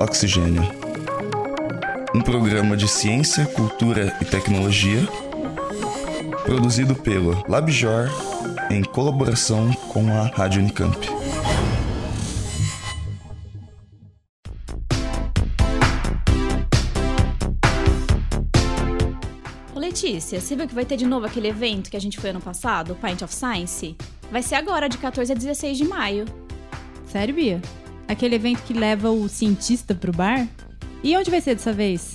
Oxigênio. Um programa de ciência, cultura e tecnologia produzido pelo LabJor em colaboração com a Rádio Unicamp. Ô Letícia, você viu que vai ter de novo aquele evento que a gente foi ano passado, o Pint of Science? Vai ser agora, de 14 a 16 de maio. Sério, Bia? Aquele evento que leva o cientista pro bar? E onde vai ser dessa vez?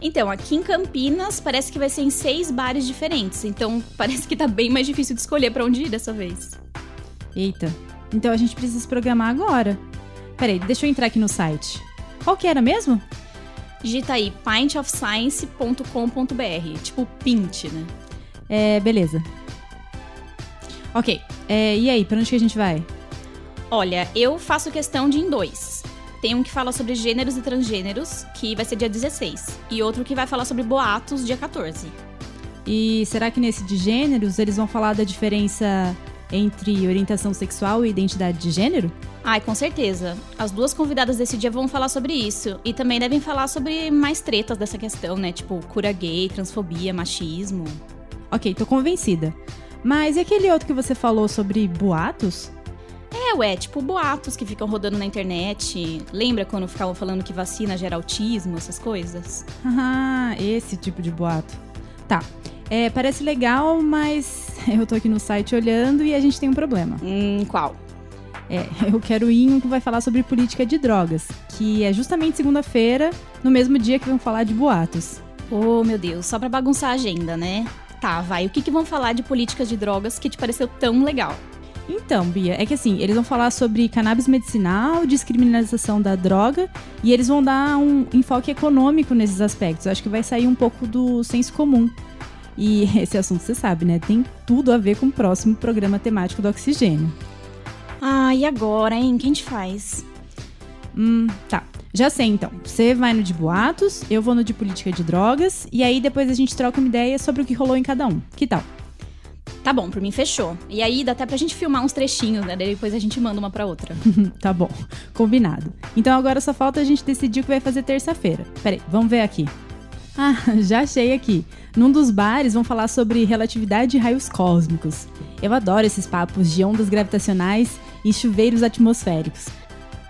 Então, aqui em Campinas parece que vai ser em seis bares diferentes, então parece que tá bem mais difícil de escolher para onde ir dessa vez. Eita, então a gente precisa se programar agora. Peraí, deixa eu entrar aqui no site. Qual que era mesmo? Digita aí pintofscience.com.br, tipo pint, né? É, beleza. Ok, é, e aí, pra onde que a gente vai? Olha, eu faço questão de em dois. Tem um que fala sobre gêneros e transgêneros, que vai ser dia 16, e outro que vai falar sobre boatos, dia 14. E será que nesse de gêneros eles vão falar da diferença entre orientação sexual e identidade de gênero? Ai, com certeza. As duas convidadas desse dia vão falar sobre isso. E também devem falar sobre mais tretas dessa questão, né? Tipo, cura gay, transfobia, machismo. Ok, tô convencida. Mas e aquele outro que você falou sobre boatos? É, ué, tipo boatos que ficam rodando na internet. Lembra quando ficavam falando que vacina gera autismo, essas coisas? Ah, esse tipo de boato. Tá. É, parece legal, mas eu tô aqui no site olhando e a gente tem um problema. Hum, qual? É, eu quero ir em um que vai falar sobre política de drogas, que é justamente segunda-feira, no mesmo dia que vão falar de boatos. Oh, meu Deus, só pra bagunçar a agenda, né? Tá, vai. O que, que vão falar de políticas de drogas que te pareceu tão legal? Então, Bia, é que assim, eles vão falar sobre cannabis medicinal, descriminalização da droga, e eles vão dar um enfoque econômico nesses aspectos. Eu acho que vai sair um pouco do senso comum. E esse assunto, você sabe, né? Tem tudo a ver com o próximo programa temático do oxigênio. Ah, e agora, hein? Quem te faz? Hum, tá. Já sei então. Você vai no de boatos, eu vou no de política de drogas, e aí depois a gente troca uma ideia sobre o que rolou em cada um. Que tal? Tá bom, por mim fechou. E aí dá até pra gente filmar uns trechinhos, né? Daí depois a gente manda uma pra outra. tá bom, combinado. Então agora só falta a gente decidir o que vai fazer terça-feira. Peraí, vamos ver aqui. Ah, já achei aqui. Num dos bares vão falar sobre relatividade e raios cósmicos. Eu adoro esses papos de ondas gravitacionais e chuveiros atmosféricos.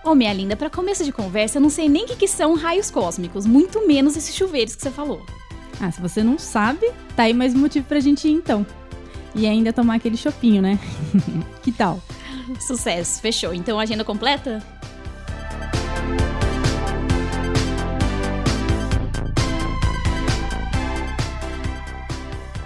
Ô, oh, minha linda, para começo de conversa, eu não sei nem o que, que são raios cósmicos, muito menos esses chuveiros que você falou. Ah, se você não sabe, tá aí mais um motivo pra gente ir então. E ainda tomar aquele chopinho, né? que tal? Sucesso, fechou. Então, agenda completa?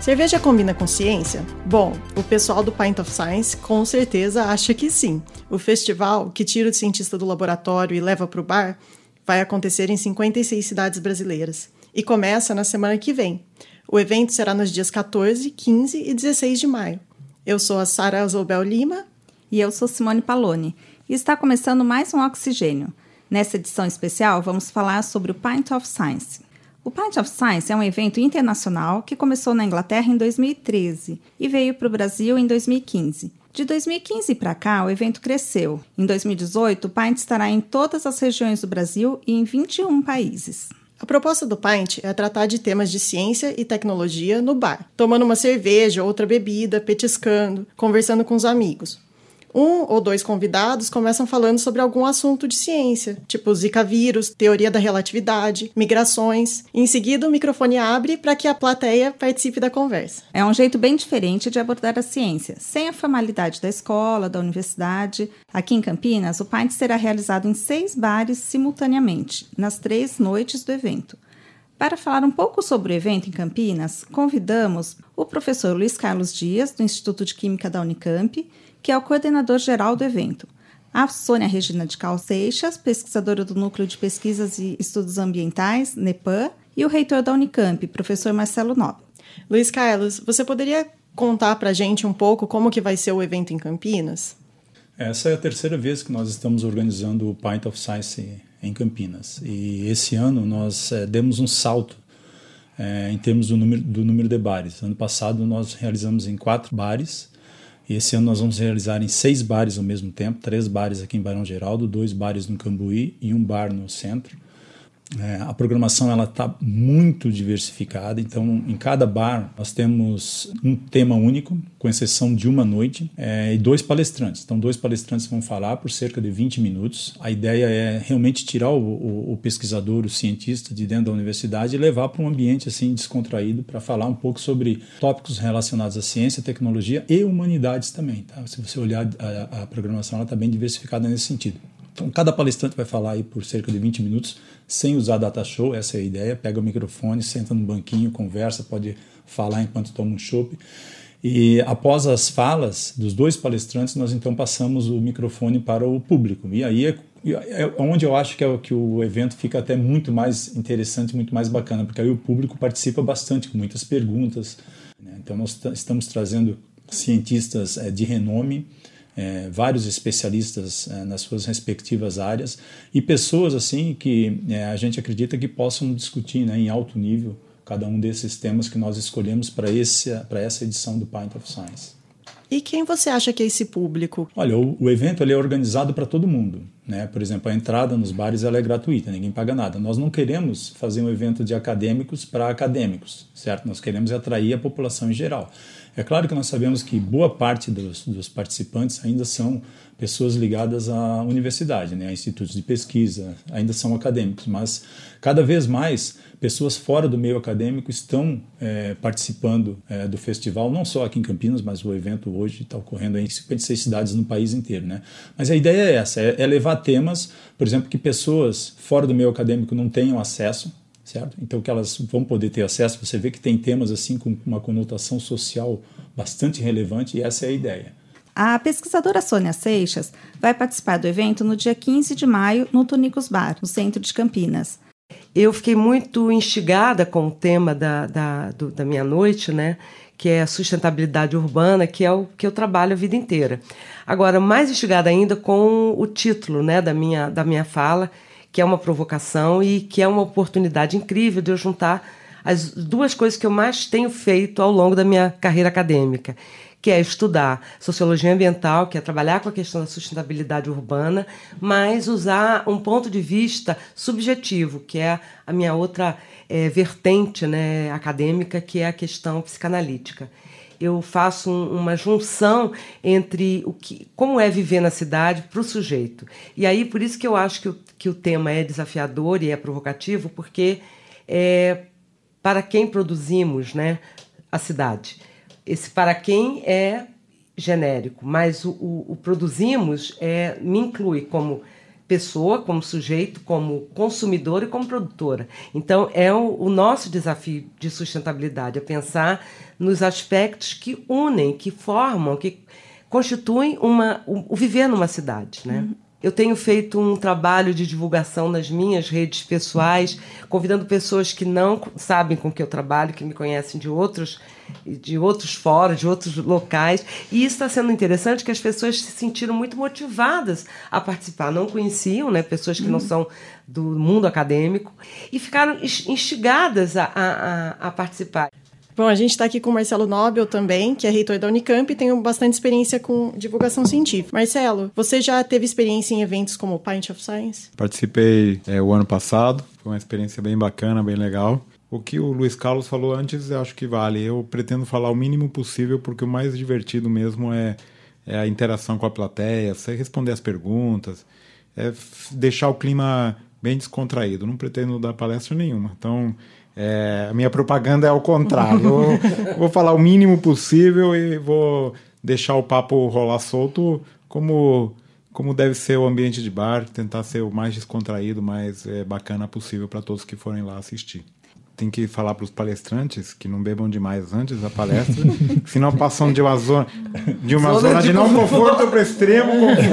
Cerveja combina com ciência? Bom, o pessoal do Pint of Science com certeza acha que sim. O festival, que tira o cientista do laboratório e leva para o bar, vai acontecer em 56 cidades brasileiras. E começa na semana que vem. O evento será nos dias 14, 15 e 16 de maio. Eu sou a Sara Azobel Lima. E eu sou Simone Paloni. E está começando mais um Oxigênio. Nessa edição especial, vamos falar sobre o Pint of Science. O Pint of Science é um evento internacional que começou na Inglaterra em 2013 e veio para o Brasil em 2015. De 2015 para cá, o evento cresceu. Em 2018, o Pint estará em todas as regiões do Brasil e em 21 países. A proposta do Pint é tratar de temas de ciência e tecnologia no bar, tomando uma cerveja ou outra bebida, petiscando, conversando com os amigos. Um ou dois convidados começam falando sobre algum assunto de ciência, tipo Zika vírus, teoria da relatividade, migrações. Em seguida, o microfone abre para que a plateia participe da conversa. É um jeito bem diferente de abordar a ciência, sem a formalidade da escola, da universidade. Aqui em Campinas, o Pint será realizado em seis bares simultaneamente, nas três noites do evento. Para falar um pouco sobre o evento em Campinas, convidamos o professor Luiz Carlos Dias, do Instituto de Química da Unicamp, que é o coordenador geral do evento. A Sônia Regina de Cal Seixas, pesquisadora do Núcleo de Pesquisas e Estudos Ambientais, NEPAM, e o reitor da Unicamp, professor Marcelo Nobre. Luiz Carlos, você poderia contar para a gente um pouco como que vai ser o evento em Campinas? Essa é a terceira vez que nós estamos organizando o Pint of Science em Campinas. E esse ano nós é, demos um salto é, em termos do número, do número de bares. Ano passado nós realizamos em quatro bares E esse ano nós vamos realizar em seis bares ao mesmo tempo, três bares aqui em Barão Geraldo, dois bares no Cambuí e um bar no centro. É, a programação ela está muito diversificada, então em cada bar nós temos um tema único, com exceção de uma noite, é, e dois palestrantes. Então, dois palestrantes vão falar por cerca de 20 minutos. A ideia é realmente tirar o, o, o pesquisador, o cientista de dentro da universidade e levar para um ambiente assim descontraído para falar um pouco sobre tópicos relacionados à ciência, tecnologia e humanidades também. Tá? Se você olhar a, a programação, ela está bem diversificada nesse sentido. Então, cada palestrante vai falar aí por cerca de 20 minutos, sem usar data show, essa é a ideia. Pega o microfone, senta no banquinho, conversa, pode falar enquanto toma um chopp. E após as falas dos dois palestrantes, nós então passamos o microfone para o público. E aí é, é onde eu acho que, é, que o evento fica até muito mais interessante, muito mais bacana, porque aí o público participa bastante, com muitas perguntas. Né? Então nós estamos trazendo cientistas é, de renome, é, vários especialistas é, nas suas respectivas áreas e pessoas assim que é, a gente acredita que possam discutir né, em alto nível cada um desses temas que nós escolhemos para essa edição do Pint of Science. E quem você acha que é esse público? Olha, o, o evento ele é organizado para todo mundo. Né? Por exemplo, a entrada nos bares ela é gratuita, ninguém paga nada. Nós não queremos fazer um evento de acadêmicos para acadêmicos, certo? Nós queremos atrair a população em geral. É claro que nós sabemos que boa parte dos, dos participantes ainda são pessoas ligadas à universidade, né, a institutos de pesquisa, ainda são acadêmicos, mas cada vez mais pessoas fora do meio acadêmico estão é, participando é, do festival, não só aqui em Campinas, mas o evento hoje está ocorrendo em 56 cidades no país inteiro. Né? Mas a ideia é essa, é, é levar temas, por exemplo, que pessoas fora do meio acadêmico não tenham acesso, certo? Então que elas vão poder ter acesso. Você vê que tem temas assim com uma conotação social bastante relevante e essa é a ideia. A pesquisadora Sônia Seixas vai participar do evento no dia 15 de maio no Tunicos Bar, no centro de Campinas. Eu fiquei muito instigada com o tema da, da, do, da minha noite, né? Que é a sustentabilidade urbana, que é o que eu trabalho a vida inteira. Agora, mais instigada ainda com o título né, da, minha, da minha fala, que é uma provocação e que é uma oportunidade incrível de eu juntar as duas coisas que eu mais tenho feito ao longo da minha carreira acadêmica, que é estudar sociologia ambiental, que é trabalhar com a questão da sustentabilidade urbana, mas usar um ponto de vista subjetivo, que é a minha outra é, vertente né, acadêmica, que é a questão psicanalítica eu faço um, uma junção entre o que, como é viver na cidade para o sujeito. E aí, por isso que eu acho que o, que o tema é desafiador e é provocativo, porque é para quem produzimos né, a cidade. Esse para quem é genérico, mas o, o, o produzimos é, me inclui como pessoa, como sujeito, como consumidor e como produtora. Então, é o, o, nosso desafio de sustentabilidade, é pensar nos aspectos que unem, que formam, que constituem uma, o, o viver numa cidade. Né? Uhum. Eu tenho feito um trabalho de divulgação nas minhas redes pessoais, convidando pessoas que não sabem com que eu trabalho, que me conhecem de outros, de outros fóruns, de outros locais. E isso está sendo interessante, que as pessoas se sentiram muito motivadas a participar. Não conheciam, né, pessoas que uhum. não são do mundo acadêmico, e ficaram instigadas a, a, a participar. Bom, a gente está aqui com o Marcelo Nobel também, que é reitor da Unicamp e tem bastante experiência com divulgação científica. Marcelo, você já teve experiência em eventos como o Pint of Science? Participei é, o ano passado, foi uma experiência bem bacana, bem legal. O que o Luiz Carlos falou antes, eu acho que vale. Eu pretendo falar o mínimo possível, porque o mais divertido mesmo é, é a interação com a plateia, você responder as perguntas, é deixar o clima bem descontraído. Não pretendo dar palestra nenhuma. Então, é, a minha propaganda é ao contrário. Eu vou falar o mínimo possível e vou deixar o papo rolar solto como, como deve ser o ambiente de bar, tentar ser o mais descontraído, mais é, bacana possível para todos que forem lá assistir tem que falar para os palestrantes que não bebam demais antes da palestra, senão passam de uma zona de, uma zona, zona de, de não conforto para extremo conforto.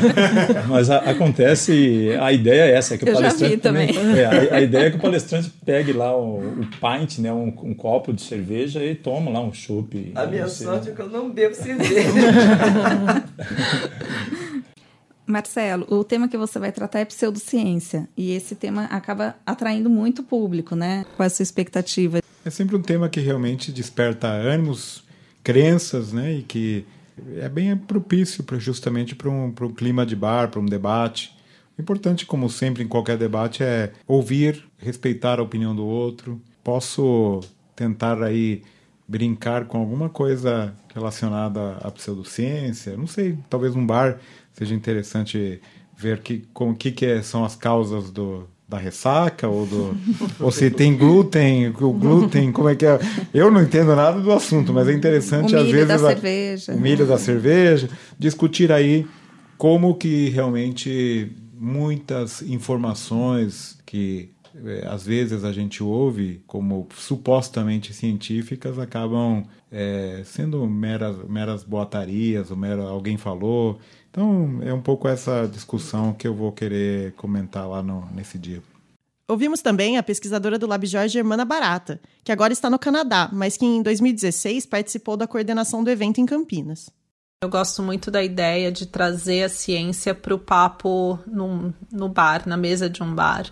Mas a, acontece, a ideia é essa, é que Eu o palestrante também. É, a, a, ideia é que o palestrante pegue lá o, o pint, né, um, um, copo de cerveja e toma lá um chopp. A minha sorte é que eu não bebo cerveja. Marcelo, o tema que você vai tratar é pseudociência. E esse tema acaba atraindo muito público, né? Qual é a sua expectativa? É sempre um tema que realmente desperta ânimos, crenças, né? E que é bem propício pra, justamente para um, um clima de bar, para um debate. O importante, como sempre em qualquer debate, é ouvir, respeitar a opinião do outro. Posso tentar aí brincar com alguma coisa relacionada à pseudociência, não sei, talvez um bar seja interessante ver que, com que, que é, são as causas do, da ressaca ou do ou se tem glúten, o glúten, como é que é? Eu não entendo nada do assunto, mas é interessante às milho vezes da a- cerveja. o milho da cerveja, discutir aí como que realmente muitas informações que eh, às vezes a gente ouve como supostamente científicas acabam eh, sendo meras, meras boatarias, ou mera, alguém falou. Então é um pouco essa discussão que eu vou querer comentar lá no, nesse dia. Ouvimos também a pesquisadora do LabJOR, Germana Barata, que agora está no Canadá, mas que em 2016 participou da coordenação do evento em Campinas. Eu gosto muito da ideia de trazer a ciência para o papo num, no bar, na mesa de um bar,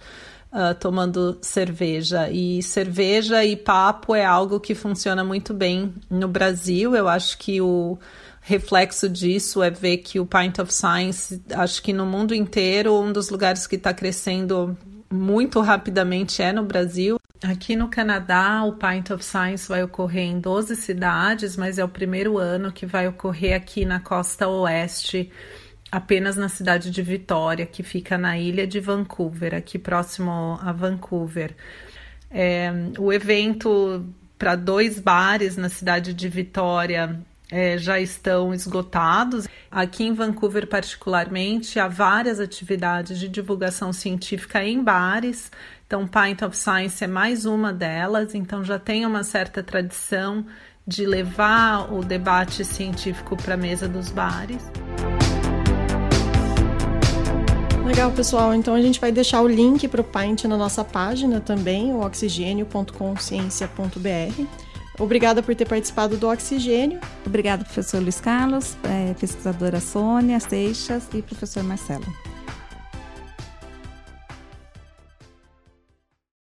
ah, tomando cerveja. E cerveja e papo é algo que funciona muito bem no Brasil. Eu acho que o reflexo disso é ver que o Pint of Science, acho que no mundo inteiro, um dos lugares que está crescendo muito rapidamente é no Brasil. Aqui no Canadá, o Pint of Science vai ocorrer em 12 cidades, mas é o primeiro ano que vai ocorrer aqui na costa oeste, apenas na cidade de Vitória, que fica na ilha de Vancouver, aqui próximo a Vancouver. É, o evento para dois bares na cidade de Vitória é, já estão esgotados. Aqui em Vancouver, particularmente, há várias atividades de divulgação científica em bares. Então, Pint of Science é mais uma delas. Então, já tem uma certa tradição de levar o debate científico para a mesa dos bares. Legal, pessoal. Então a gente vai deixar o link para o Pint na nossa página também, o oxigênio.consciência.br. Obrigada por ter participado do Oxigênio. Obrigada, professor Luiz Carlos, eh, pesquisadora Sônia Seixas e professor Marcelo.